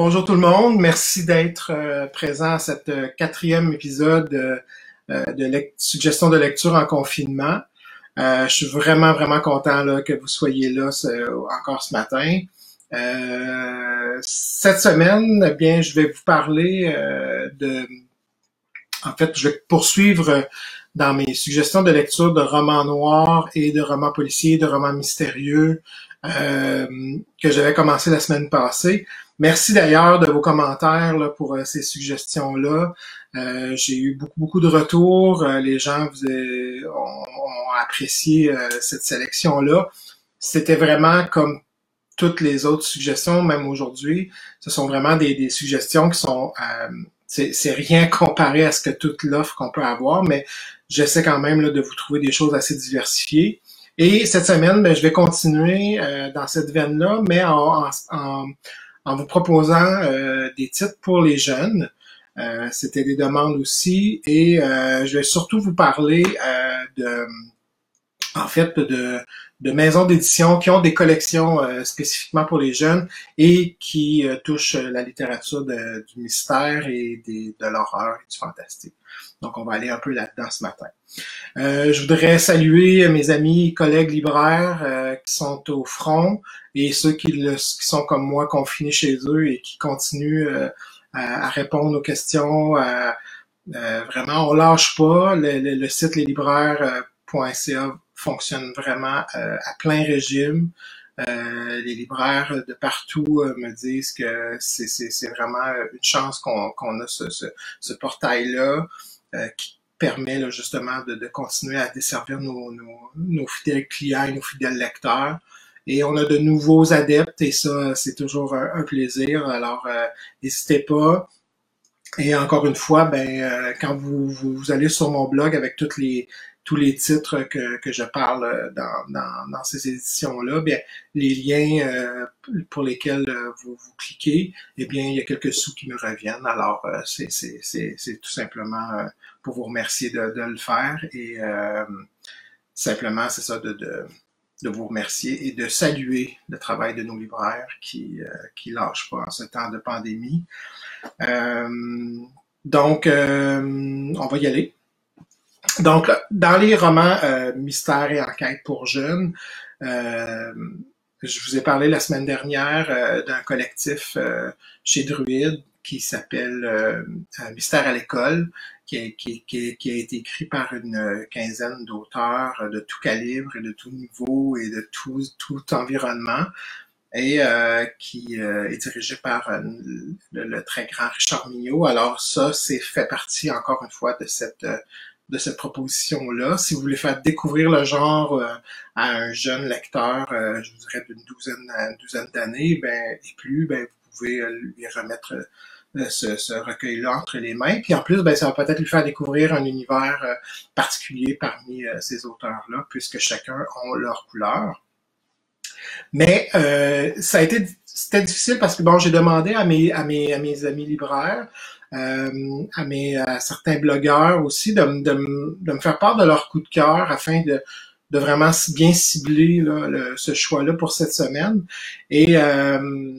Bonjour tout le monde, merci d'être euh, présent à cette euh, quatrième épisode euh, de suggestion de lecture en confinement. je suis vraiment, vraiment content là, que vous soyez là encore ce matin. cette semaine, eh bien, je vais vous parler de... En fait, je vais poursuivre dans mes suggestions de lecture de romans noirs et de romans policiers, de romans mystérieux que j'avais commencé la semaine passée. Merci d'ailleurs de vos commentaires là, pour euh, ces suggestions-là. Euh, j'ai eu beaucoup, beaucoup de retours. Euh, les gens vous ont, apprécié cette sélection-là. C'était vraiment comme toutes les autres suggestions, même aujourd'hui. Ce sont vraiment des, des suggestions qui sont... c'est rien comparé à ce que toute l'offre qu'on peut avoir, mais j'essaie quand même là, de vous trouver des choses assez diversifiées. Et cette semaine, ben, je vais continuer dans cette veine-là, mais en en vous proposant euh, des titres pour les jeunes. Euh, c'était des demandes aussi. Et euh, je vais surtout vous parler de en fait de, de maisons d'édition qui ont des collections spécifiquement pour les jeunes et qui touchent la littérature du mystère et des, de l'horreur et du fantastique. Donc, on va aller un peu là-dedans ce matin. Euh, je voudrais saluer mes amis, collègues libraires euh, qui sont au front et ceux qui, le, qui, sont comme moi confinés chez eux et qui continuent euh, à, répondre aux questions. vraiment, on lâche pas. Le, le, site leslibraires.ca fonctionne vraiment à plein régime. les libraires de partout me disent que c'est vraiment une chance qu'on a ce, ce, ce portail-là. Euh, qui permet là, justement de, de, continuer à desservir nos, nos, fidèles clients et nos fidèles lecteurs. Et on a de nouveaux adeptes et ça, c'est toujours un, plaisir. Alors, euh, n'hésitez pas. Et encore une fois, ben, euh, quand vous, vous, allez sur mon blog avec toutes les, tous les titres que, que je parle euh, dans, dans, dans ces éditions-là, bien, les liens euh, pour lesquels euh, vous, vous cliquez, eh bien, il y a quelques sous qui me reviennent. Alors, c'est, c'est, c'est, c'est tout simplement pour vous remercier de, de le faire et simplement, c'est ça, de, de, de, vous remercier et de saluer le travail de nos libraires qui qui lâchent pas en ce temps de pandémie. donc, on va y aller. Donc, dans les romans euh, et enquêtes pour jeunes, euh, je vous ai parlé la semaine dernière euh, d'un collectif euh, chez Druide qui s'appelle Mystère à l'école, qui a, été écrit par une quinzaine d'auteurs de tout calibre et de tout niveau et de tout, tout environnement et qui est dirigé par le, le, très grand Richard Mignot. Alors ça, c'est fait partie encore une fois de cette de cette proposition-là. Si vous voulez faire découvrir le genre euh, à un jeune lecteur, euh, je vous dirais d'une douzaine, douzaine d'années, ben, et plus, ben, vous pouvez euh, lui remettre ce, recueil-là entre les mains. Puis en plus, ben, ça va peut-être lui faire découvrir un univers particulier parmi ces auteurs-là, puisque chacun a leur couleur. Mais ça a été c'était difficile parce que bon, j'ai demandé à mes amis libraires euh, à, mes, à certains blogueurs aussi de, de, de, me faire part de leur coup de cœur afin de, de vraiment bien cibler là, le, ce choix-là pour cette semaine. Et euh,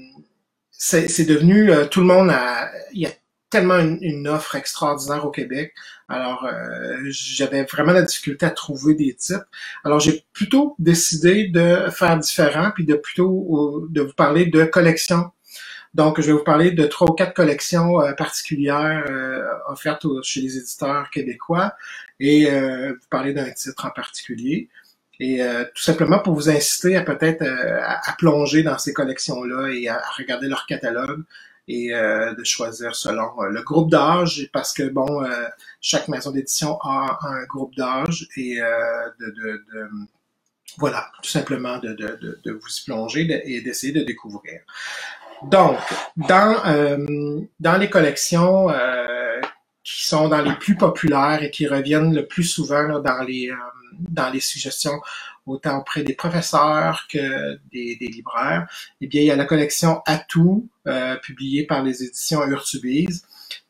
c'est devenu euh, tout le monde a il y a tellement une, offre extraordinaire au Québec. Alors euh, j'avais vraiment la difficulté à trouver des types. Alors j'ai plutôt décidé de faire différent puis de plutôt de vous parler de collections donc, je vais vous parler de trois ou quatre collections euh, particulières euh, offertes chez les éditeurs québécois et euh, vous parler d'un titre en particulier. Et tout simplement pour vous inciter à peut-être à, plonger dans ces collections-là et à, regarder leur catalogue et de choisir selon le groupe d'âge parce que bon chaque maison d'édition a un groupe d'âge et de, de, de, voilà tout simplement de, de, de, vous y plonger et d'essayer de découvrir. Donc, dans, euh, dans les collections euh, qui sont dans les plus populaires et qui reviennent le plus souvent dans, les, euh, dans les suggestions, autant auprès des professeurs que des, libraires, eh bien, il y a la collection Atout, publiée par les éditions Urtubise,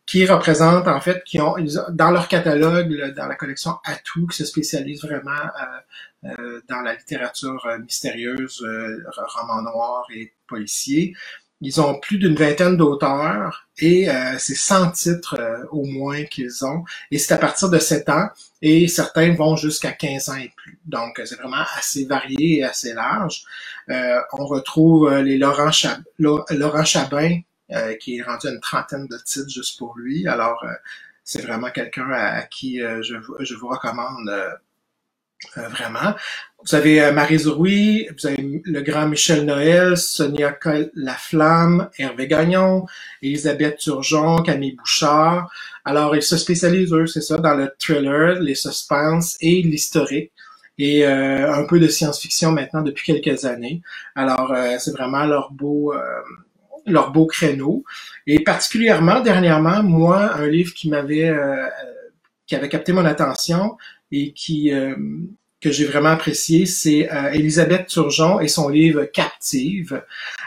qui représente en fait, qui ont dans leur catalogue, dans la collection Atout, qui se spécialise vraiment dans la littérature mystérieuse, roman noir et policier, Ils ont plus d'une vingtaine d'auteurs et euh, c'est 100 titres euh, au moins qu'ils ont. Et c'est à partir de 7 ans et certains vont jusqu'à 15 ans et plus. Donc c'est vraiment assez varié et assez large. Euh, on retrouve les Laurent, Chab Laurent Chabin qui est rendu une trentaine de titres juste pour lui. Alors c'est vraiment quelqu'un à, qui je, je, vous recommande euh, vraiment. Vous avez euh, Marie Zouroui, vous avez le grand Michel Noël, Sonia Laflamme, Hervé Gagnon, Elisabeth Turgeon, Camille Bouchard. Alors, ils se spécialisent, eux, c'est ça, dans le thriller, les suspens et l'historique et euh, un peu de science-fiction maintenant depuis quelques années. Alors, c'est vraiment leur beau, leur beau créneau. Et particulièrement, dernièrement, moi, un livre qui m'avait, qui avait capté mon attention, et qui euh, que j'ai vraiment apprécié, c'est euh, Elisabeth Turgeon et son livre Captive.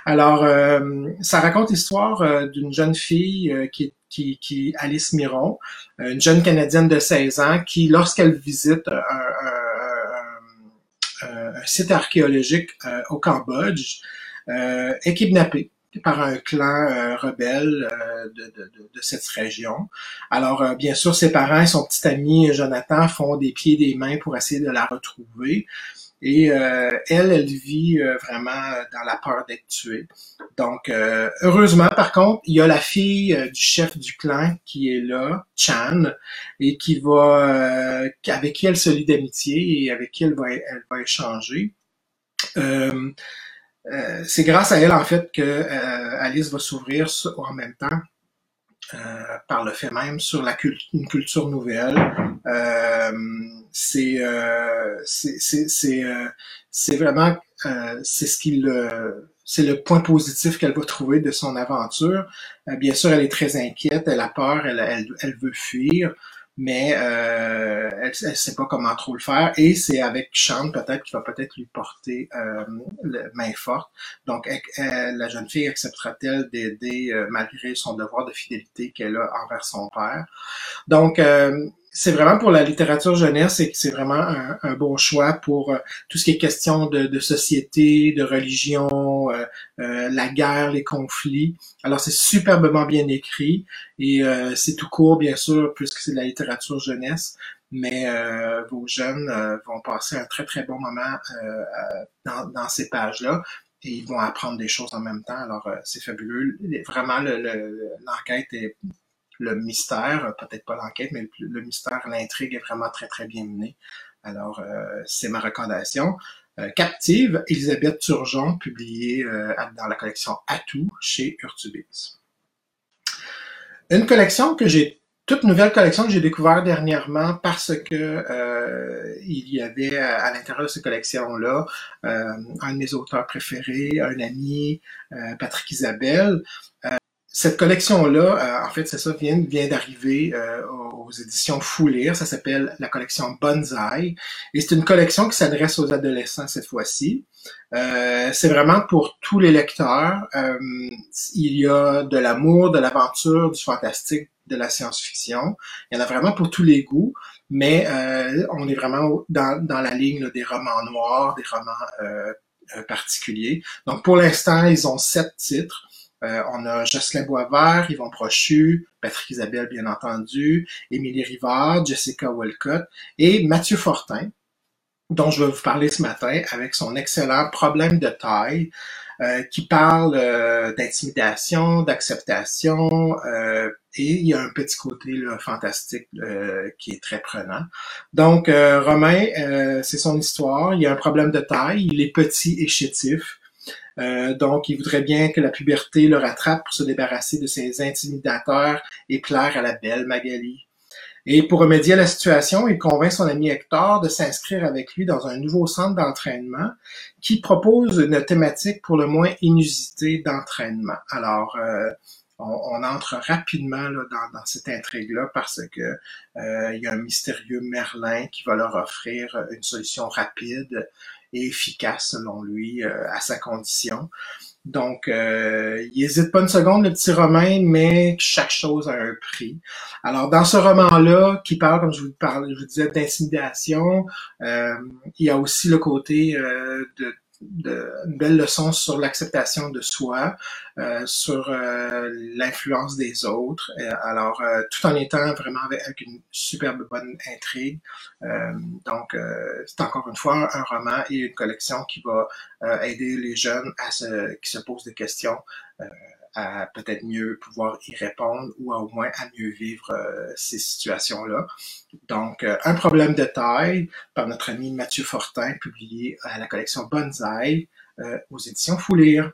Alors, euh, ça raconte l'histoire d'une jeune fille qui, qui, qui Alice Miron, une jeune Canadienne de 16 ans, qui, lorsqu'elle visite un, un, un, un site archéologique au Cambodge, est kidnappée par un clan euh, rebelle euh, de, de, de, cette région. Alors, euh, bien sûr, ses parents et son petit ami Jonathan font des pieds et des mains pour essayer de la retrouver. Et elle, elle vit vraiment dans la peur d'être tuée. Donc, heureusement, par contre, il y a la fille du chef du clan qui est là, Chan, et qui va, avec qui elle se lie d'amitié et avec qui elle va, elle va échanger. Euh, c'est grâce à elle en fait que euh, Alice va s'ouvrir en même temps euh, par le fait même sur la une culture nouvelle. c'est c'est c'est vraiment c'est ce qu'il c'est le point positif qu'elle va trouver de son aventure. bien sûr, elle est très inquiète, elle a peur, elle, elle, elle veut fuir mais euh, elle, elle sait pas comment trop le faire. Et c'est avec Sean peut-être qui va peut-être lui porter euh, le main forte. Donc la jeune fille acceptera-t-elle d'aider euh, malgré son devoir de fidélité qu'elle a envers son père? Donc euh, c'est vraiment pour la littérature jeunesse et c'est vraiment un, bon choix pour euh, tout ce qui est question de, société, de religion, euh, euh, la guerre, les conflits. Alors c'est superbement bien écrit et c'est tout court bien sûr puisque c'est de la littérature jeunesse, mais vos jeunes vont passer un très très bon moment dans, dans, ces pages-là et ils vont apprendre des choses en même temps. Alors c'est fabuleux. Vraiment l'enquête est le mystère, peut-être pas l'enquête, mais le, mystère, l'intrigue est vraiment très, très bien menée. Alors, euh, c'est ma recommandation. Euh, Captive, Elisabeth Turgeon, publiée euh, dans la collection Atout chez Urtubis. Une collection que j'ai, toute nouvelle collection que j'ai découvert dernièrement parce que il y avait à, l'intérieur de cette collection-là un de mes auteurs préférés, un ami, Patrick Isabelle, cette collection-là, euh, en fait, c'est ça, vient, vient d'arriver euh, aux éditions Foulir. Ça s'appelle la collection Bonsai. Et c'est une collection qui s'adresse aux adolescents cette fois-ci. Euh, c'est vraiment pour tous les lecteurs. il y a de l'amour, de l'aventure, du fantastique, de la science-fiction. Il y en a vraiment pour tous les goûts. Mais on est vraiment dans, dans la ligne des romans noirs, des romans particuliers. Donc pour l'instant, ils ont sept titres. Euh, on a Jocelyn Boisvert, Yvon Prochu, Patrick Isabelle, bien entendu, Émilie Rivard, Jessica Walcott et Mathieu Fortin, dont je vais vous parler ce matin avec son excellent Problème de taille, euh, qui parle euh, d'intimidation, d'acceptation, et il y a un petit côté fantastique qui est très prenant. Donc, Romain, c'est son histoire. Il y a un problème de taille, il est petit et chétif. Euh, donc, il voudrait bien que la puberté le rattrape pour se débarrasser de ses intimidateurs et plaire à la belle Magali. Et pour remédier à la situation, il convainc son ami Hector de s'inscrire avec lui dans un nouveau centre d'entraînement qui propose une thématique pour le moins inusitée d'entraînement. Alors, euh, on, entre rapidement dans, cette intrigue-là parce que euh, il y a un mystérieux Merlin qui va leur offrir une solution rapide efficace selon lui euh, à sa condition. Donc, euh, il hésite pas une seconde, le petit Romain, mais chaque chose a un prix. Alors, dans ce roman-là, qui parle, comme je vous, parle, je vous disais, d'intimidation, euh, il y a aussi le côté de de, une belle leçon sur l'acceptation de soi, euh, sur euh, l'influence des autres. alors, euh, tout en étant vraiment avec, une superbe bonne intrigue. donc, c'est encore une fois un roman et une collection qui va aider les jeunes à se, qui se posent des questions à peut-être mieux pouvoir y répondre ou au moins à mieux vivre euh, ces situations-là. Donc, euh, un problème de taille par notre ami Mathieu Fortin, publié à la collection Bonsaï euh, aux éditions Foulire.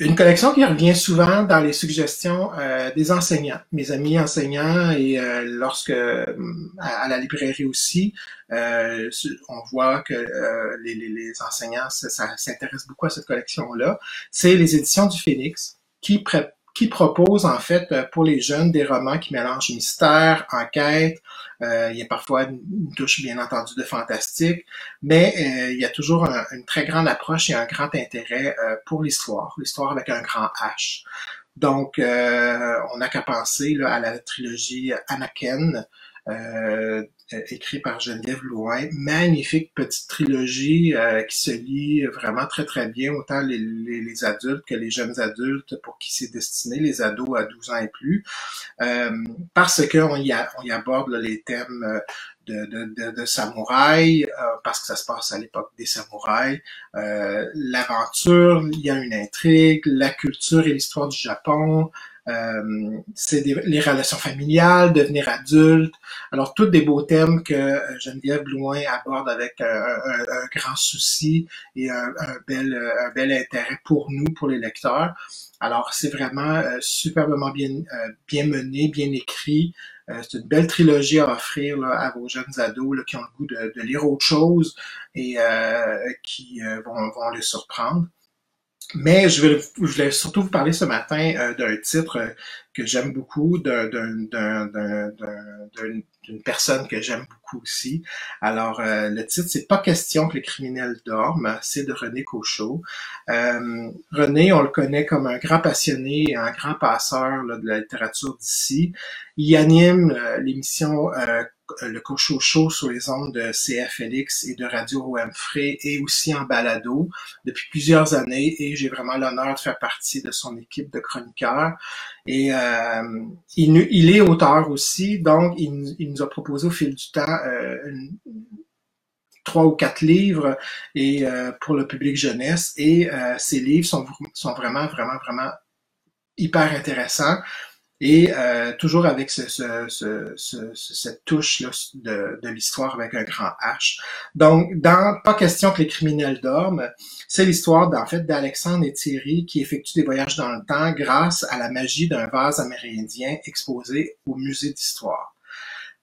Une collection qui revient souvent dans les suggestions euh, des enseignants, mes amis enseignants et euh, lorsque euh, à, la librairie aussi, on voit que les, les, enseignants s'intéressent beaucoup à cette collection-là. C'est les éditions du Phénix qui, qui propose en fait euh, pour les jeunes des romans qui mélangent mystère, enquête. Euh, il y a parfois une touche bien entendu de fantastique, mais euh, il y a toujours une très grande approche et un grand intérêt pour l'histoire, l'histoire avec un grand H. Donc, on n'a qu'à penser là, à la trilogie Anakin, euh, écrit par Geneviève Louin. Magnifique petite trilogie euh, qui se lit vraiment très très bien, autant les, les, adultes que les jeunes adultes pour qui c'est destiné, les ados à 12 ans et plus, euh, parce qu'on y, on y aborde les thèmes euh, de, de, de, samouraï, parce que ça se passe à l'époque des samouraïs, l'aventure, il y a une intrigue, la culture et l'histoire du Japon, euh, c'est les relations familiales, devenir adulte. Alors, tous des beaux thèmes que euh, Geneviève Blouin aborde avec un, grand souci et un, bel, un bel intérêt pour nous, pour les lecteurs. Alors, c'est vraiment euh, superbement bien, bien mené, bien écrit. c'est une belle trilogie à offrir à vos jeunes ados qui ont le goût de, de lire autre chose et qui vont, vont les surprendre. Mais je, vais, je voulais surtout vous parler ce matin euh, d'un titre euh, que j'aime beaucoup, d'une personne que j'aime beaucoup aussi. Alors, euh, le titre, c'est Pas question que les criminels dorment, c'est de René Cochot. René, on le connaît comme un grand passionné et un grand passeur de la littérature d'ici. Il anime l'émission euh, le Cocho Show sur les ondes de CFLX et de Radio OM et aussi en balado depuis plusieurs années et j'ai vraiment l'honneur de faire partie de son équipe de chroniqueurs. Et euh, il, est auteur aussi, donc il, nous a proposé au fil du temps euh, trois ou quatre livres et pour le public jeunesse et ces livres sont vraiment, vraiment, vraiment hyper intéressants et euh, toujours avec ce, ce, ce, cette touche là de, de l'histoire avec un grand H. Donc, dans Pas question que les criminels dorment, c'est l'histoire en fait d'Alexandre et Thierry qui effectuent des voyages dans le temps grâce à la magie d'un vase amérindien exposé au musée d'histoire.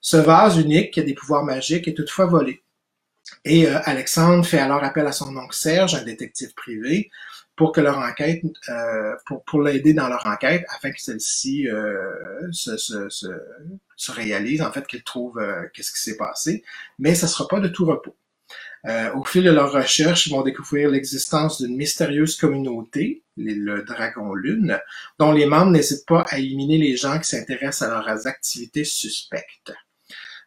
Ce vase unique qui a des pouvoirs magiques est toutefois volé. Et euh, Alexandre fait alors appel à son oncle Serge, un détective privé, pour que leur enquête, euh, pour, pour l'aider dans leur enquête, afin que celle-ci euh, se, se, se, se, réalise, en fait, qu'ils trouvent euh, qu'est-ce qui s'est passé. Mais ça sera pas de tout repos. Euh, au fil de leur recherche, ils vont découvrir l'existence d'une mystérieuse communauté, le Dragon Lune, dont les membres n'hésitent pas à éliminer les gens qui s'intéressent à leurs activités suspectes.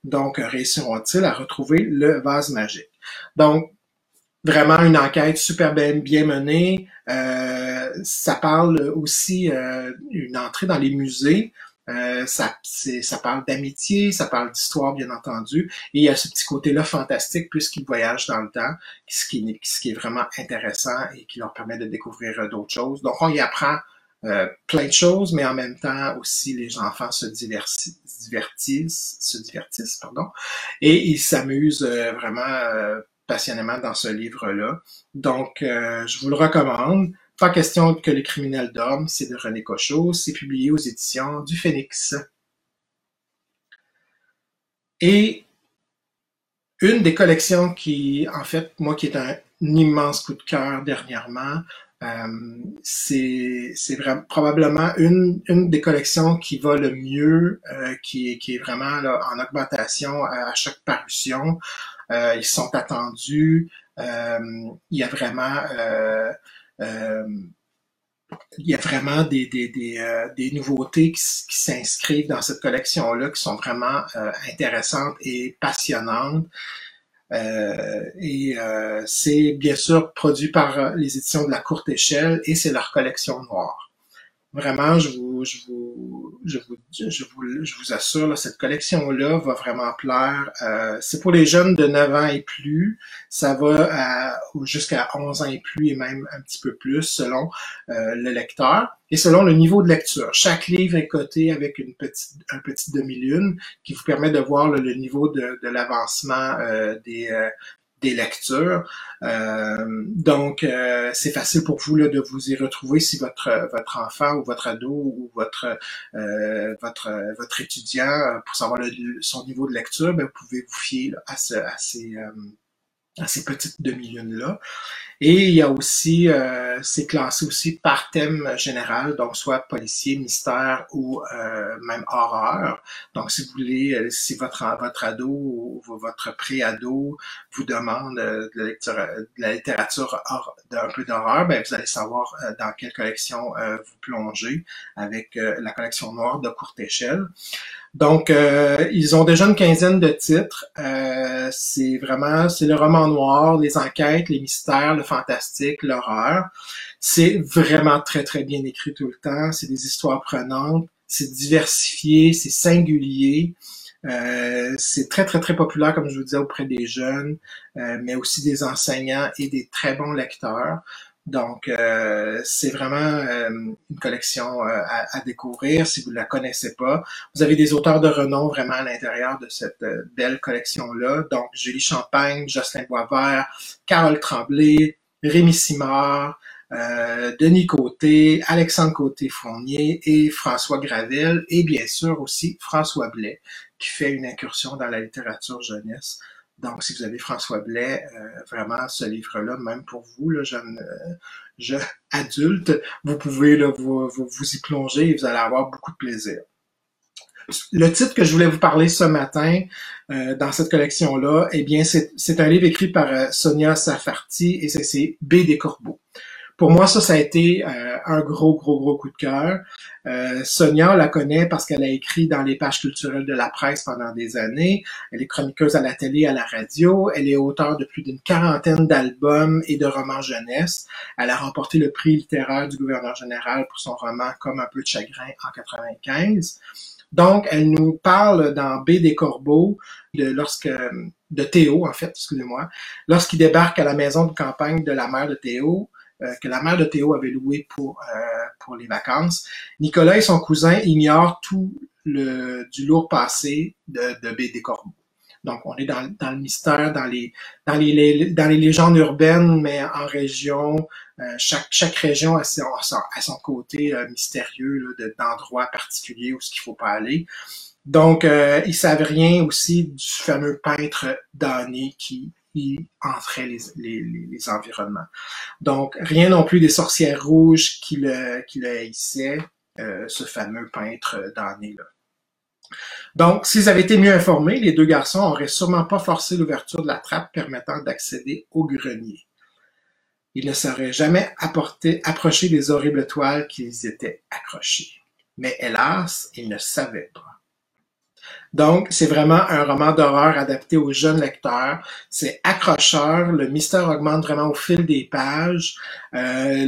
Donc, réussiront-ils à retrouver le vase magique? Donc, vraiment une enquête super bien, bien menée. Euh, ça parle aussi euh, une entrée dans les musées. Euh, ça, ça parle d'amitié, ça parle d'histoire, bien entendu. Et il y a ce petit côté-là fantastique puisqu'ils voyagent dans le temps, ce qui, ce qui est vraiment intéressant et qui leur permet de découvrir d'autres choses. Donc, on y apprend euh, plein de choses, mais en même temps aussi les enfants se divertissent, se divertissent, pardon, et ils s'amusent euh, vraiment passionnément dans ce livre-là. Donc, euh, je vous le recommande. Pas question que les criminels dorment, c'est de René Cochot. C'est publié aux éditions du Phénix. Et une des collections qui, en fait, moi qui est un, immense coup de cœur dernièrement, euh, c'est probablement une, des collections qui va le mieux, euh, qui, est vraiment en augmentation à chaque parution. Euh, ils sont attendus. Euh, il y a vraiment euh, il y a vraiment des, des, des, des nouveautés qui, s'inscrivent dans cette collection-là, qui sont vraiment intéressantes et passionnantes. et c'est bien sûr produit par les éditions de la courte échelle et c'est leur collection noire vraiment, je vous, je vous, je vous, je vous, je vous assure, là, cette collection-là va vraiment plaire. Euh, c'est pour les jeunes de 9 ans et plus. Ça va jusqu'à 11 ans et plus et même un petit peu plus selon euh, le lecteur et selon le niveau de lecture. Chaque livre est coté avec une petite, un petit demi-lune qui vous permet de voir le niveau de, de l'avancement euh, des, des lectures. Euh, donc, euh, c'est facile pour vous là, de vous y retrouver si votre votre enfant ou votre ado ou votre euh, votre votre étudiant, pour savoir son niveau de lecture, ben, vous pouvez vous fier à, ce, à ces à ces petites demi-lunes-là. Et il y a aussi, euh, c'est classé aussi par thème général, donc soit policier, mystère ou euh, même horreur. Donc si vous voulez, euh, si votre votre ado ou votre pré-ado vous demande de la, lecture, de la littérature d'un peu d'horreur, ben vous allez savoir dans quelle collection vous plongez avec la collection noire de courte échelle. Donc, euh, ils ont déjà une quinzaine de titres. Euh, c'est vraiment, c'est le roman noir, les enquêtes, les mystères, le fantastique, l'horreur. C'est vraiment très, très bien écrit tout le temps. C'est des histoires prenantes. C'est diversifié, c'est singulier. Euh, c'est très, très, très populaire, comme je vous disais, auprès des jeunes, mais aussi des enseignants et des très bons lecteurs. Donc, euh, c'est vraiment euh, une collection euh, à, découvrir si vous ne la connaissez pas. Vous avez des auteurs de renom vraiment à l'intérieur de cette belle collection-là. Donc, Julie Champagne, Jocelyn Boisvert, Carole Tremblay, Rémi Simard, Denis Côté, Alexandre Côté-Fournier et François Gravel, et bien sûr aussi François Blais, qui fait une incursion dans la littérature jeunesse donc, si vous avez François Blais, euh, vraiment, ce livre-là, même pour vous, le jeune, euh, adulte, vous pouvez là, vous, vous, y plonger et vous allez avoir beaucoup de plaisir. Le titre que je voulais vous parler ce matin euh, dans cette collection-là, eh bien, c'est un livre écrit par Sonia Safarti et c'est B des Corbeaux. Pour moi, ça, ça a été euh, un gros, gros, gros coup de cœur. Euh, Sonia, la connaît parce qu'elle a écrit dans les pages culturelles de la presse pendant des années. Elle est chroniqueuse à la télé, à la radio. Elle est auteure de plus d'une quarantaine d'albums et de romans jeunesse. Elle a remporté le prix littéraire du gouverneur général pour son roman Comme un peu de chagrin en 95. Donc, elle nous parle dans B des Corbeaux de lorsque de Théo, en fait, excusez-moi, lorsqu'il débarque à la maison de campagne de la mère de Théo, que la mère de Théo avait loué pour, euh, pour les vacances. Nicolas et son cousin ignorent tout le, du lourd passé de, de B. Corbeaux. Donc, on est dans, dans, le mystère, dans les, dans les, dans les légendes urbaines, mais en région, euh, chaque, chaque région a son, a son côté mystérieux d'endroits particuliers où ce qu'il faut pas aller. Donc, euh, ils savent rien aussi du fameux peintre damné qui qui entrait les, environnements. Donc, rien non plus des sorcières rouges qui le, qui haïssaient, euh, ce fameux peintre damné-là. Donc, s'ils avaient été mieux informés, les deux garçons auraient sûrement pas forcé l'ouverture de la trappe permettant d'accéder au grenier. Ils ne seraient jamais apporté, approchés des horribles toiles qui les étaient accrochées. Mais hélas, ils ne savaient pas. Donc, c'est vraiment un roman d'horreur adapté aux jeunes lecteurs. C'est accrocheur, le mystère augmente vraiment au fil des pages. Euh.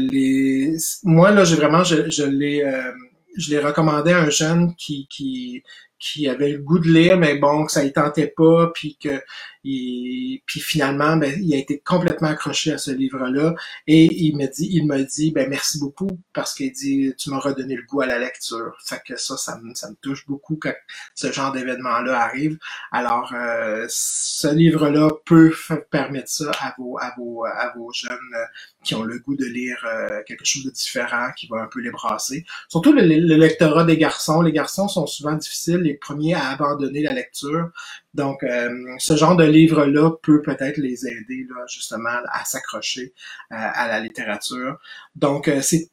Moi, là, j'ai vraiment, je, je l'ai, euh, je l'ai recommandé à un jeune qui, qui, qui avait le goût de lire, mais bon, que ça y tentait pas, puis que il, puis finalement, ben, il a été complètement accroché à ce livre-là. Et il me dit, il me dit, ben merci beaucoup parce qu'il dit, tu m'as redonné le goût à la lecture. Fait que ça, ça me, ça me touche beaucoup quand ce genre d'événement-là arrive. Alors, euh, ce livre-là peut permettre ça à vos, à vos, à vos jeunes euh, qui ont le goût de lire euh, quelque chose de différent, qui va un peu les brasser. Surtout le, le lectorat des garçons. Les garçons sont souvent difficiles, les premiers à abandonner la lecture. Donc, euh, ce genre de livre-là peut peut-être les aider là, justement à s'accrocher euh, à la littérature. Donc, euh, c'est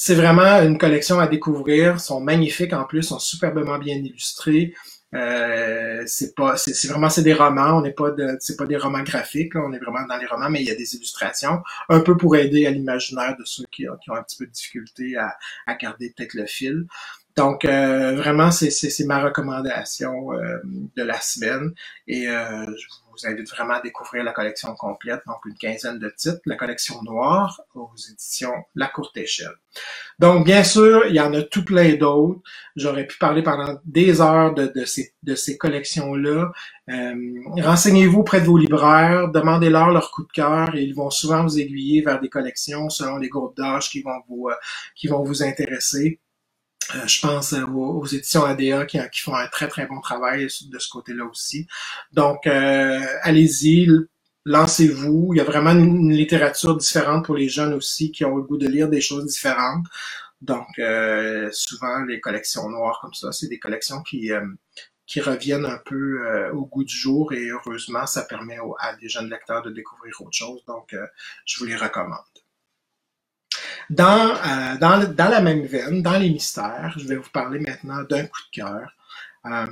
c'est vraiment une collection à découvrir. Ils sont magnifiques en plus, sont superbement bien illustrés. Euh, c'est pas, c'est vraiment c'est des romans. On n'est pas c'est pas des romans graphiques. on est vraiment dans les romans, mais il y a des illustrations, un peu pour aider à l'imaginaire de ceux qui, qui, ont un petit peu de difficulté à, à garder peut-être le fil. Donc, euh, vraiment, c'est ma recommandation euh, de la semaine et euh, je vous invite vraiment à découvrir la collection complète, donc une quinzaine de titres, la collection noire aux éditions La Courte Échelle. Donc, bien sûr, il y en a tout plein d'autres. J'aurais pu parler pendant des heures de, de ces, de ces collections-là. Euh, Renseignez-vous auprès de vos libraires, demandez-leur leur coup de cœur et ils vont souvent vous aiguiller vers des collections selon les groupes d'âge qui euh, qui vont vous intéresser. Euh, je pense aux, éditions ADA qui, font un très très bon travail de ce côté-là aussi. Donc, euh, allez-y, lancez-vous. Il y a vraiment une, littérature différente pour les jeunes aussi qui ont le goût de lire des choses différentes. Donc, euh, souvent, les collections noires comme ça, c'est des collections qui, qui reviennent un peu au goût du jour et heureusement, ça permet à des jeunes lecteurs de découvrir autre chose. Donc, je vous les recommande. Dans, euh, dans, dans, la même veine, dans les mystères, je vais vous parler maintenant d'un coup de cœur. Euh,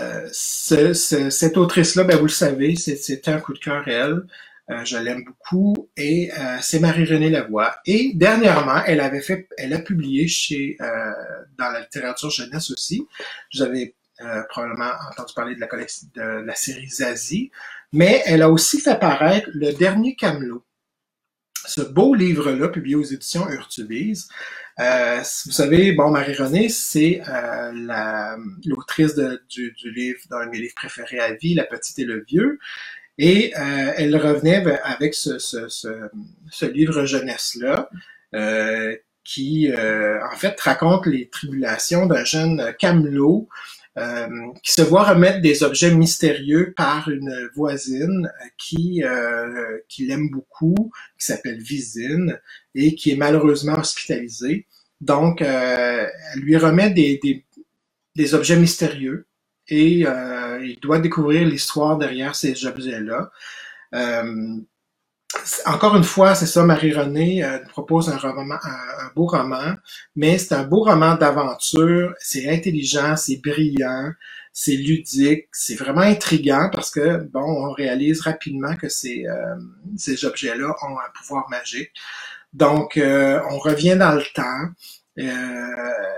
euh ce, cette autrice-là, ben vous le savez, c'est un coup de cœur elle. Euh, je l'aime beaucoup et c'est Marie-Renée Lavoie. Et dernièrement, elle avait fait, elle a publié chez dans la littérature jeunesse aussi. Vous avez probablement entendu parler de la de la série Zazie, mais elle a aussi fait paraître le dernier Camelot ce beau livre-là, publié aux éditions Urtubise. Euh, vous savez, bon, Marie-Renée, c'est euh, l'autrice du, du, livre, d'un de mes livres préférés à vie, La Petite et le Vieux. Et euh, elle revenait avec ce, ce, ce, ce livre jeunesse-là, euh, qui, euh, en fait, raconte les tribulations d'un jeune camelot euh, qui se voit remettre des objets mystérieux par une voisine qui, euh, qui l'aime beaucoup, qui s'appelle Visine, et qui est malheureusement hospitalisée. Donc, euh, elle lui remet des, des, des objets mystérieux et euh, il doit découvrir l'histoire derrière ces objets-là. Euh, encore une fois, c'est ça, Marie-Renée euh, propose un, beau roman, mais c'est un beau roman d'aventure, c'est intelligent, c'est brillant, c'est ludique, c'est vraiment intriguant parce que, bon, on réalise rapidement que ces, euh, objets-là ont un pouvoir magique. Donc, euh, on revient dans le temps.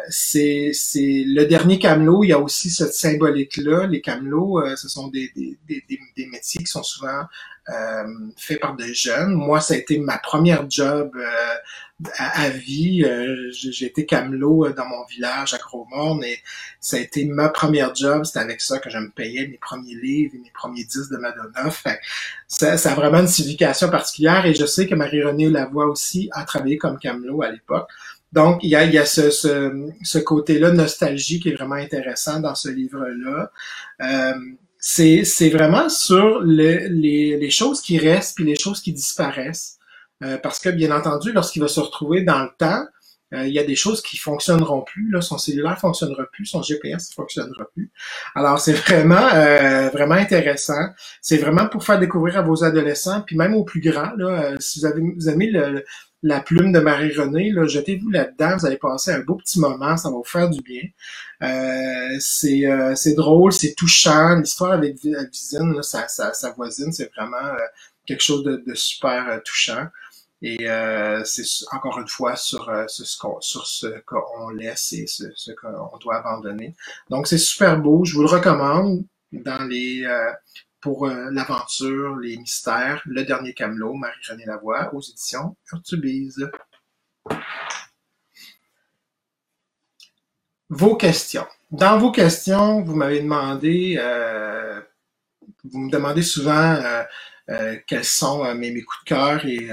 C'est le dernier camelot. Il y a aussi cette symbolique-là. Les camelots, ce sont des, des, des, des, métiers qui sont souvent euh, fait par des jeunes. Moi, ça a été ma première job euh, à, vie. Euh, j'ai été camelot dans mon village à Gros-Morne et ça a été ma première job. C'était avec ça que je me payais mes premiers livres et mes premiers disques de Madonna. Fait, ça, ça, a vraiment une signification particulière et je sais que Marie-Renée Lavoie aussi a travaillé comme camelot à l'époque. Donc, il y a, il y a ce, ce, ce côté-là nostalgie qui est vraiment intéressant dans ce livre-là. Euh, c'est, vraiment sur le, les, les choses qui restent puis les choses qui disparaissent. Euh, parce que, bien entendu, lorsqu'il va se retrouver dans le temps, euh, il y a des choses qui fonctionneront plus. Là, son cellulaire fonctionnera plus, son GPS fonctionnera plus. Alors, c'est vraiment, euh, vraiment intéressant. C'est vraiment pour faire découvrir à vos adolescents, puis même aux plus grands. Là, si vous avez vous le, la plume de Marie-Renée, là, jetez-vous là-dedans, vous allez passer un beau petit moment, ça va vous faire du bien. Euh, c'est, euh, drôle, c'est touchant, l'histoire avec Visine, sa, sa, voisine, c'est vraiment euh, quelque chose de, de super touchant. Et c'est encore une fois sur, sur ce qu'on sur ce qu'on laisse et ce, ce qu'on doit abandonner. Donc c'est super beau, je vous le recommande dans les pour euh, l'aventure, les mystères, Le Dernier Camelot, Marie-Jeanne Lavoie, aux éditions Urtubise. Vos questions. Dans vos questions, vous m'avez demandé, euh, vous me demandez souvent euh, quels sont mes, coups de cœur et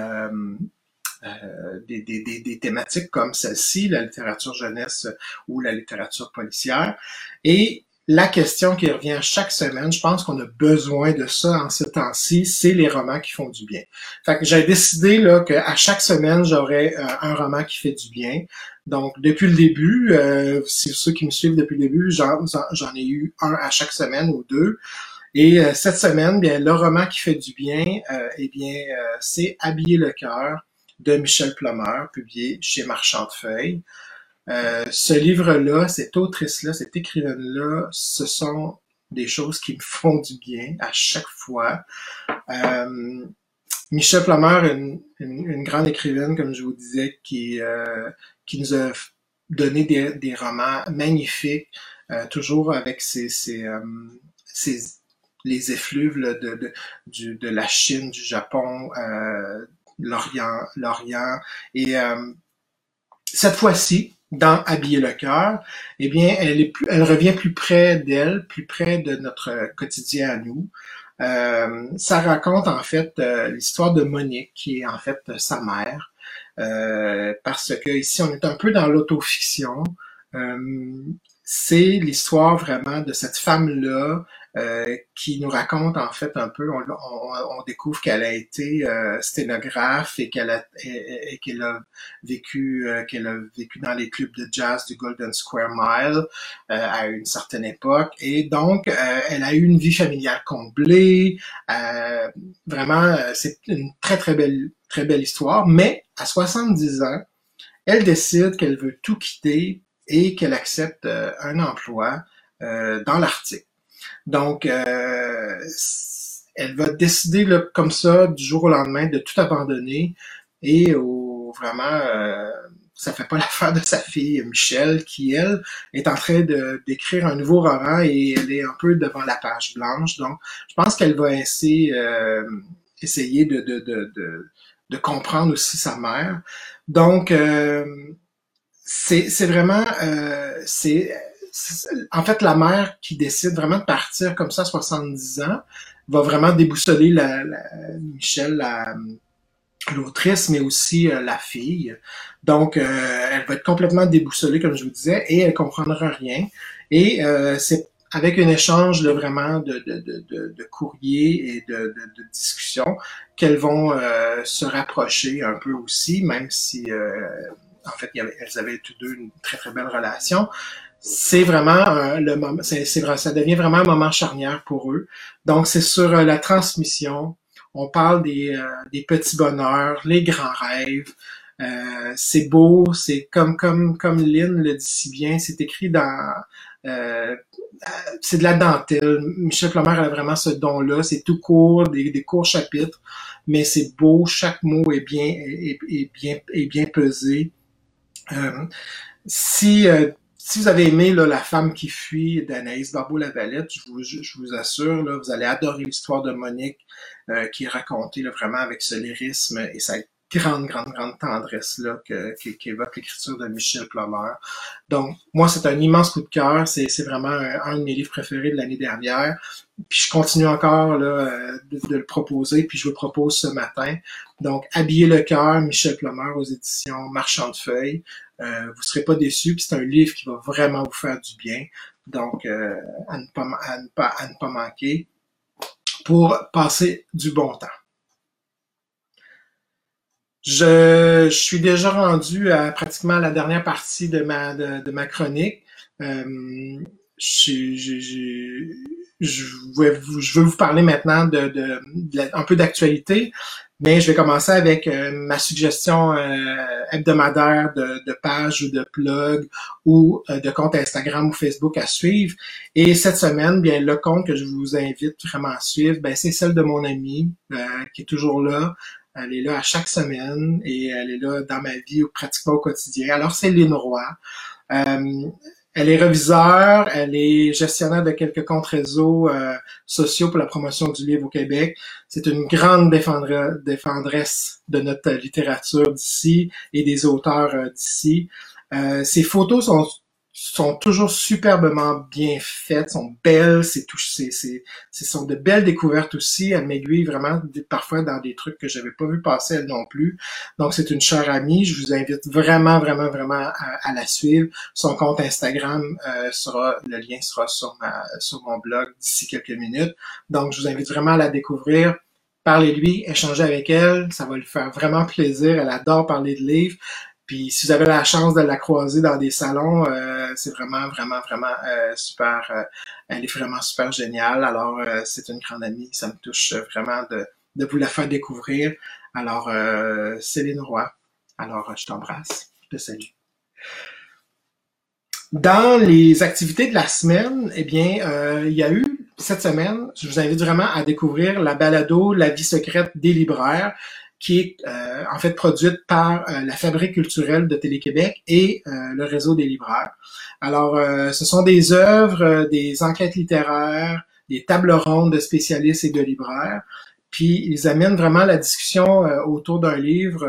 des, des, des, thématiques comme celle-ci, la littérature jeunesse ou la littérature policière. Et la question qui revient chaque semaine, je pense qu'on a besoin de ça en ce temps-ci, c'est les romans qui font du bien. Fait que j'ai décidé là qu'à chaque semaine, j'aurais euh, un roman qui fait du bien. Donc, depuis le début, euh, si ceux qui me suivent depuis le début, j'en ai eu un à chaque semaine ou deux. Et euh, cette semaine, bien, le roman qui fait du bien, eh bien, c'est Habiller le cœur de Michel Plummer, publié chez Marchand de Feuilles. Euh, ce livre-là, cette autrice-là, cette écrivaine-là, ce sont des choses qui me font du bien à chaque fois. Euh, Michel Plummer, une, une, grande écrivaine, comme je vous disais, qui, euh, qui nous a donné des, des romans magnifiques, toujours avec ses, ses, ses les effluves de, de, du, de la Chine, du Japon, euh, l'Orient, l'Orient. Et cette fois-ci, dans Habiller le cœur, eh bien, elle, est plus, elle revient plus près d'elle, plus près de notre quotidien à nous. Euh, ça raconte en fait euh, l'histoire de Monique, qui est en fait sa mère, euh, parce que ici on est un peu dans l'autofiction. c'est l'histoire vraiment de cette femme-là euh, qui nous raconte en fait un peu, on, découvre qu'elle a été euh, sténographe et qu'elle a, et, qu'elle a vécu euh, qu'elle a vécu dans les clubs de jazz du Golden Square Mile à une certaine époque et donc elle a eu une vie familiale comblée. vraiment, c'est une très très belle très belle histoire. Mais à 70 ans, elle décide qu'elle veut tout quitter et qu'elle accepte un emploi dans l'Arctique. Donc, euh, elle va décider comme ça, du jour au lendemain, de tout abandonner et au, vraiment, euh, ça fait pas l'affaire de sa fille Michelle, qui elle est en train d'écrire un nouveau roman et elle est un peu devant la page blanche. Donc, je pense qu'elle va essayer, euh, essayer de, de, de, de, comprendre aussi sa mère. Donc, euh, c'est vraiment, c'est en fait, la mère qui décide vraiment de partir comme ça à 70 ans va vraiment déboussoler la, Michel, l'autrice, mais aussi euh, la fille. Donc, euh, elle va être complètement déboussolée, comme je vous disais, et elle comprendra rien. Et euh, c'est avec un échange de vraiment de, de, de, de courrier et de, de, discussions qu'elles vont se rapprocher un peu aussi, même si en fait elles avaient toutes deux une très très belle relation c'est vraiment euh, le moment, c'est, ça devient vraiment un moment charnière pour eux. Donc c'est sur euh, la transmission. On parle des, euh, des petits bonheurs, les grands rêves. c'est beau, c'est comme comme comme Lynn le dit si bien, c'est écrit dans c'est de la dentelle. Michel Plomer a vraiment ce don-là. C'est tout court, des, des courts chapitres, mais c'est beau. Chaque mot est bien est, est bien est bien pesé. si si vous avez aimé La femme qui fuit d'Anaïs Barbeau-Lavalette, je vous, je vous assure, là, vous allez adorer l'histoire de Monique euh, qui est racontée là, vraiment avec ce lyrisme et sa grande, grande, grande tendresse là que, qui, qui évoque l'écriture de Michel Plomer. Donc, moi, c'est un immense coup de cœur. C'est, vraiment un, de mes livres préférés de l'année dernière. Puis je continue encore euh, de, le proposer, puis je le propose ce matin. Donc, Habiller le cœur, Michel Plomer aux éditions Marchand de Feuilles. Euh, vous serez pas déçus, puis c'est un livre qui va vraiment vous faire du bien. Donc, euh, à, ne pas, à, ne pas, à ne pas manquer pour passer du bon temps. Je, je, suis déjà rendu à pratiquement la dernière partie de ma, de, ma chronique. Euh, je, je, je, je veux vous parler maintenant de, de, de un peu d'actualité. Mais je vais commencer avec euh, ma suggestion euh, hebdomadaire de, de page ou de blog ou euh, de compte Instagram ou Facebook à suivre. Et cette semaine, bien le compte que je vous invite vraiment à suivre, ben, c'est celle de mon amie qui est toujours là. Elle est là à chaque semaine et elle est là dans ma vie pratiquement au quotidien. Alors c'est Lynn Roy. Elle est reviseur, elle est gestionnaire de quelques comptes réseaux euh, sociaux pour la promotion du livre au Québec. C'est une grande défendresse de notre littérature d'ici et des auteurs euh, d'ici. Euh, ses photos sont sont toujours superbement bien faites, sont belles, c'est tout, c'est, c'est, ce sont de belles découvertes aussi. Elle m'aiguille vraiment parfois dans des trucs que j'avais pas vu passer elle non plus. Donc c'est une chère amie. Je vous invite vraiment, vraiment, vraiment à, la suivre. Son compte Instagram euh, sera, le lien sera sur ma, sur mon blog d'ici quelques minutes. Donc je vous invite vraiment à la découvrir parlez-lui, échangez avec elle, ça va lui faire vraiment plaisir. Elle adore parler de livres. Puis si vous avez la chance de la croiser dans des salons, euh, c'est vraiment, vraiment, vraiment euh, super. Euh, elle est vraiment super géniale. Alors, c'est une grande amie. Ça me touche vraiment de, de vous la faire découvrir. Alors, Céline Roy. Alors, je t'embrasse. Je te salue. Dans les activités de la semaine, eh bien, il y a eu cette semaine, je vous invite vraiment à découvrir la balado La vie secrète des libraires qui est euh, en fait produite par euh, la Fabrique culturelle de Télé-Québec et euh, le réseau des libraires. Alors, ce sont des œuvres, des enquêtes littéraires, des tables rondes de spécialistes et de libraires. Puis ils amènent vraiment la discussion autour d'un livre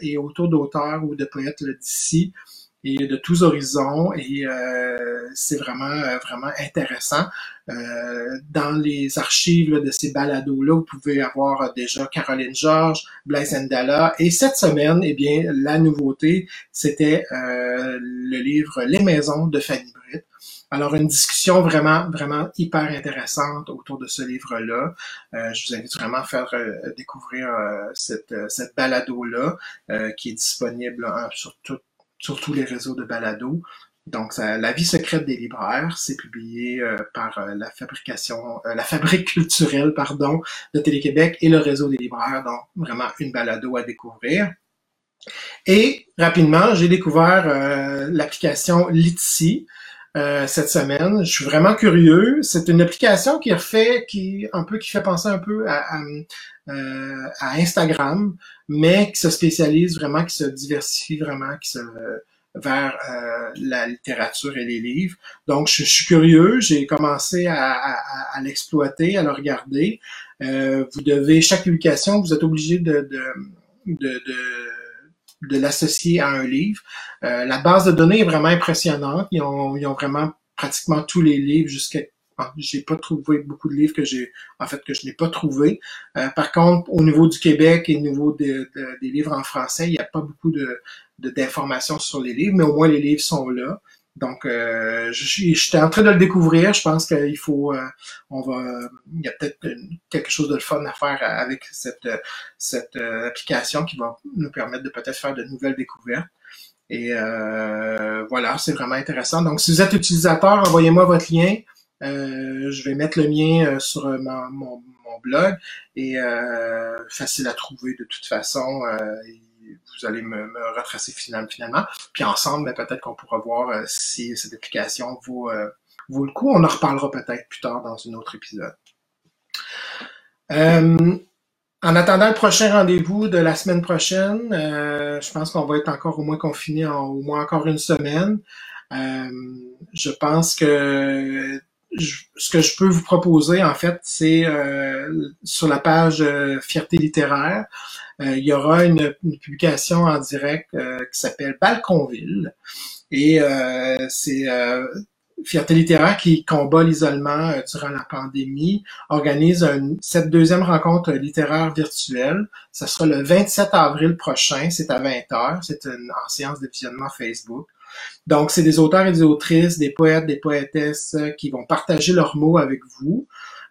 et autour d'auteurs ou de poètes d'ici et de tous horizons et euh, c'est vraiment euh, vraiment intéressant. Euh, dans les archives de ces balados-là, vous pouvez avoir déjà Caroline Georges, Blaise Ndala et cette semaine, eh bien, la nouveauté, c'était le livre Les Maisons de Fanny Britt. Alors, une discussion vraiment, vraiment hyper intéressante autour de ce livre-là. je vous invite vraiment à faire découvrir cette, cette balado-là qui est disponible hein, sur tout, sur tous les réseaux de balado. Donc, La vie secrète des libraires, c'est publié euh, par euh, la fabrication, euh, la fabrique culturelle, pardon, de Télé-Québec et le réseau des libraires. Donc, vraiment une balado à découvrir. Et rapidement, j'ai découvert l'application Litsi cette semaine. Je suis vraiment curieux. C'est une application qui refait, qui un peu, qui fait penser un peu à Instagram, mais qui se spécialise vraiment, qui se diversifie vraiment, qui se vers euh, la littérature et les livres. Donc, je, suis curieux, j'ai commencé à, l'exploiter, à le regarder. Euh, vous devez, chaque publication, vous êtes obligé de, de, de, de, l'associer à un livre. Euh, la base de données est vraiment impressionnante. Ils ont, ils ont vraiment pratiquement tous les livres jusqu'à j'ai pas trouvé beaucoup de livres que j'ai, en fait, que je n'ai pas trouvé. Euh, par contre, au niveau du Québec et au niveau des livres en français, il n'y a pas beaucoup de, d'informations sur les livres, mais au moins les livres sont là. Donc, euh, j'étais en train de le découvrir. Je pense qu'il faut, euh, on va, il y a peut-être quelque chose de fun à faire avec cette cette euh, application qui va nous permettre de peut-être faire de nouvelles découvertes. Et euh, voilà, c'est vraiment intéressant. Donc, si vous êtes utilisateur, envoyez-moi votre lien. Euh, je vais mettre le mien euh, sur euh, mon, mon, blog et facile à trouver de toute façon. vous allez me, me, retracer finalement. Puis ensemble, ben, peut-être qu'on pourra voir si cette application vaut, vaut le coup. On en reparlera peut-être plus tard dans un autre épisode. En attendant le prochain rendez-vous de la semaine prochaine, je pense qu'on va être encore au moins confiné en au moins encore une semaine. je pense que ce que je peux vous proposer, en fait, c'est euh, sur la page euh, Fierté littéraire, euh, il y aura une, publication en direct qui s'appelle Balconville. Et c'est Fierté littéraire qui combat l'isolement durant la pandémie, organise cette deuxième rencontre littéraire virtuelle. Ça sera le 27 avril prochain, c'est à 20h, c'est une, en séance de visionnement Facebook. Donc, c'est des auteurs et des autrices, des poètes, des poétesses euh, qui vont partager leurs mots avec vous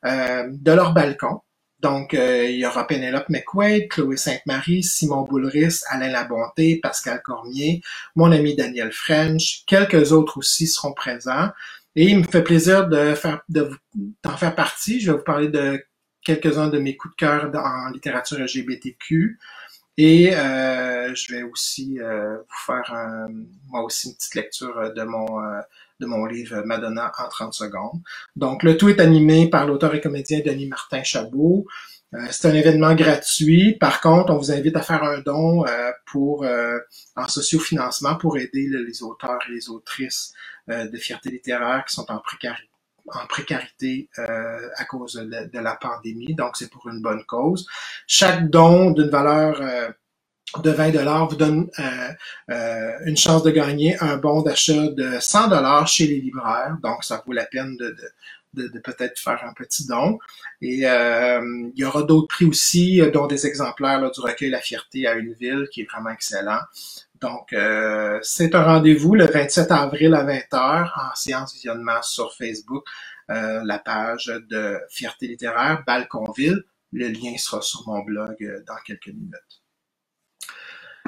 euh, de leur balcon. Donc, euh, il y aura Pénélope McQuaid, Chloé Sainte-Marie, Simon Boulris, Alain Labonté, Pascal Cormier, mon ami Daniel French, quelques autres aussi seront présents. Et il me fait plaisir de d'en faire partie. Je vais vous parler de quelques-uns de mes coups de cœur en littérature LGBTQ. Et euh, je vais aussi euh, vous faire moi aussi une petite lecture euh, de mon de mon livre Madonna en 30 secondes. Donc le tout est animé par l'auteur et comédien Denis Martin Chabot. c'est un événement gratuit. Par contre, on vous invite à faire un don pour en sociofinancement pour aider les auteurs et les autrices de fierté littéraire qui sont en précarité en précarité euh, à cause de, la pandémie. Donc, c'est pour une bonne cause. Chaque don d'une valeur euh, de 20 dollars vous donne euh, une chance de gagner un bon d'achat de 100 dollars chez les libraires. Donc, ça vaut la peine de, de peut-être faire un petit don. Et il y aura d'autres prix aussi, dont des exemplaires du recueil La Fierté à une ville, qui est vraiment excellent. Donc, euh, c'est un rendez-vous le 27 avril à 20h en séance visionnement sur Facebook, euh, la page de Fierté littéraire, Balconville. Le lien sera sur mon blog euh, dans quelques minutes.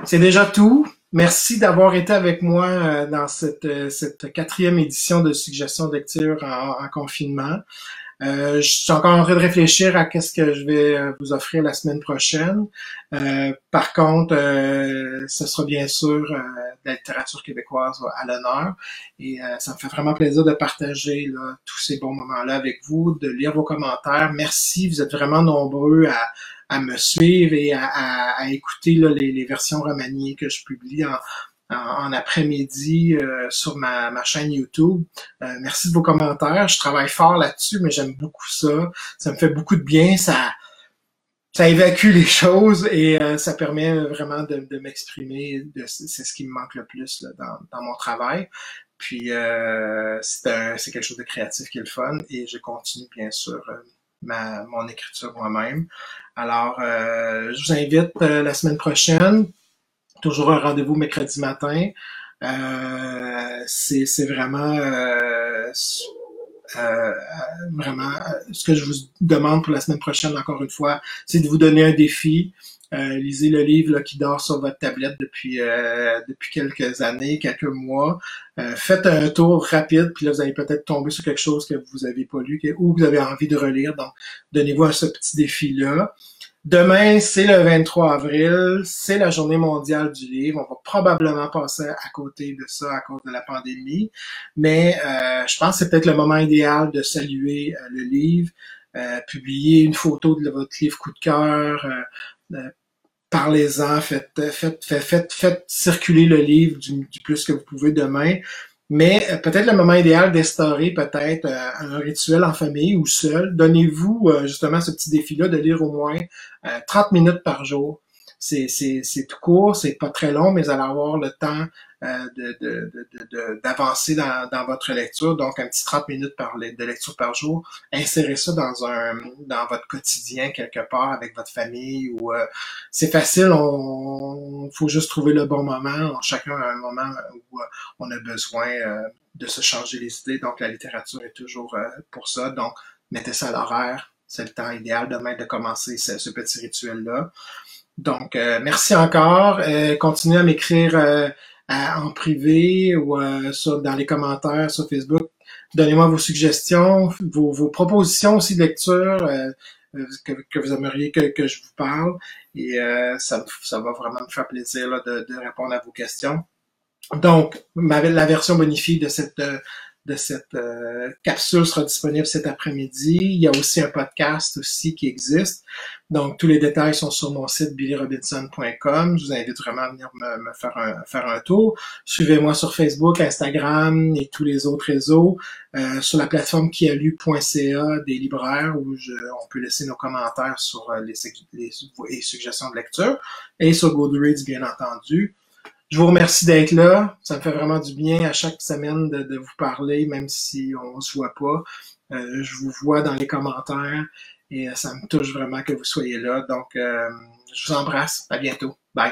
C'est déjà tout. Merci d'avoir été avec moi dans cette, cette quatrième édition de suggestions de lecture en confinement. Euh, je suis encore en train de réfléchir à qu'est-ce que je vais euh, vous offrir la semaine prochaine. Euh, par contre, ce sera bien sûr la littérature québécoise à l'honneur. Et ça me fait vraiment plaisir de partager là, tous ces bons moments-là avec vous, de lire vos commentaires. Merci, vous êtes vraiment nombreux à, à me suivre et à, à, écouter là, les, les, versions remaniées que je publie en, en, après-midi sur ma, ma, chaîne YouTube. merci de vos commentaires. Je travaille fort là-dessus, mais j'aime beaucoup ça. Ça me fait beaucoup de bien. Ça ça évacue les choses et ça permet vraiment de, de m'exprimer. C'est ce qui me manque le plus là, dans, dans mon travail. Puis euh, c'est quelque chose de créatif qui est le fun et je continue bien sûr euh, ma, mon écriture moi-même. Alors, euh, je vous invite euh, la semaine prochaine, toujours un rendez-vous mercredi matin. Euh, c'est vraiment vraiment ce que je vous demande pour la semaine prochaine, encore une fois, c'est de vous donner un défi. Euh, lisez le livre là, qui dort sur votre tablette depuis euh, depuis quelques années, quelques mois. Euh, faites un tour rapide, puis là, vous allez peut-être tomber sur quelque chose que vous avez pas lu ou que vous avez envie de relire. Donc, donnez-vous ce petit défi-là. Demain, c'est le 23 avril, c'est la journée mondiale du livre. On va probablement passer à côté de ça à cause de la pandémie, mais je pense que c'est peut-être le moment idéal de saluer le livre, publier une photo de votre livre coup de cœur, parlez-en, faites, faites, faites, faites, circuler le livre du, plus que vous pouvez demain. Mais euh, peut-être le moment idéal d'instaurer peut-être euh, un rituel en famille ou seul. Donnez-vous euh, justement ce petit défi-là de lire au moins 30 minutes par jour. C'est, tout court, c'est pas très long, mais vous allez avoir le temps d'avancer de, de, dans, dans, votre lecture. Donc, un petit 30 minutes par, de lecture par jour. Insérez ça dans un dans votre quotidien quelque part avec votre famille. ou euh, C'est facile, on, faut juste trouver le bon moment. Chacun a un moment où euh, on a besoin de se changer les idées. Donc, la littérature est toujours pour ça. Donc, mettez ça à l'horaire. C'est le temps idéal demain de commencer ce, ce petit rituel-là. Donc, merci encore. continuez à m'écrire en privé ou euh, sur, dans les commentaires sur Facebook. Donnez-moi vos suggestions, vos, vos, propositions aussi de lecture euh, euh, que, que, vous aimeriez que, que, je vous parle. Et ça, ça va vraiment me faire plaisir là, de, de, répondre à vos questions. Donc, ma, la version bonifiée de cette de cette euh, capsule sera disponible cet après-midi. Il y a aussi un podcast aussi qui existe. Donc, tous les détails sont sur mon site billyrobinson.com. Je vous invite vraiment à venir me, faire, un, faire un tour. Suivez-moi sur Facebook, Instagram et tous les autres réseaux. Euh, sur la plateforme kialu.ca des libraires où je, on peut laisser nos commentaires sur euh, les, les, les suggestions de lecture. Et sur Goodreads, bien entendu. Je vous remercie d'être là. Ça me fait vraiment du bien à chaque semaine de, vous parler, même si on se voit pas. Euh, je vous vois dans les commentaires et ça me touche vraiment que vous soyez là. Donc, euh, je vous embrasse. À bientôt. Bye.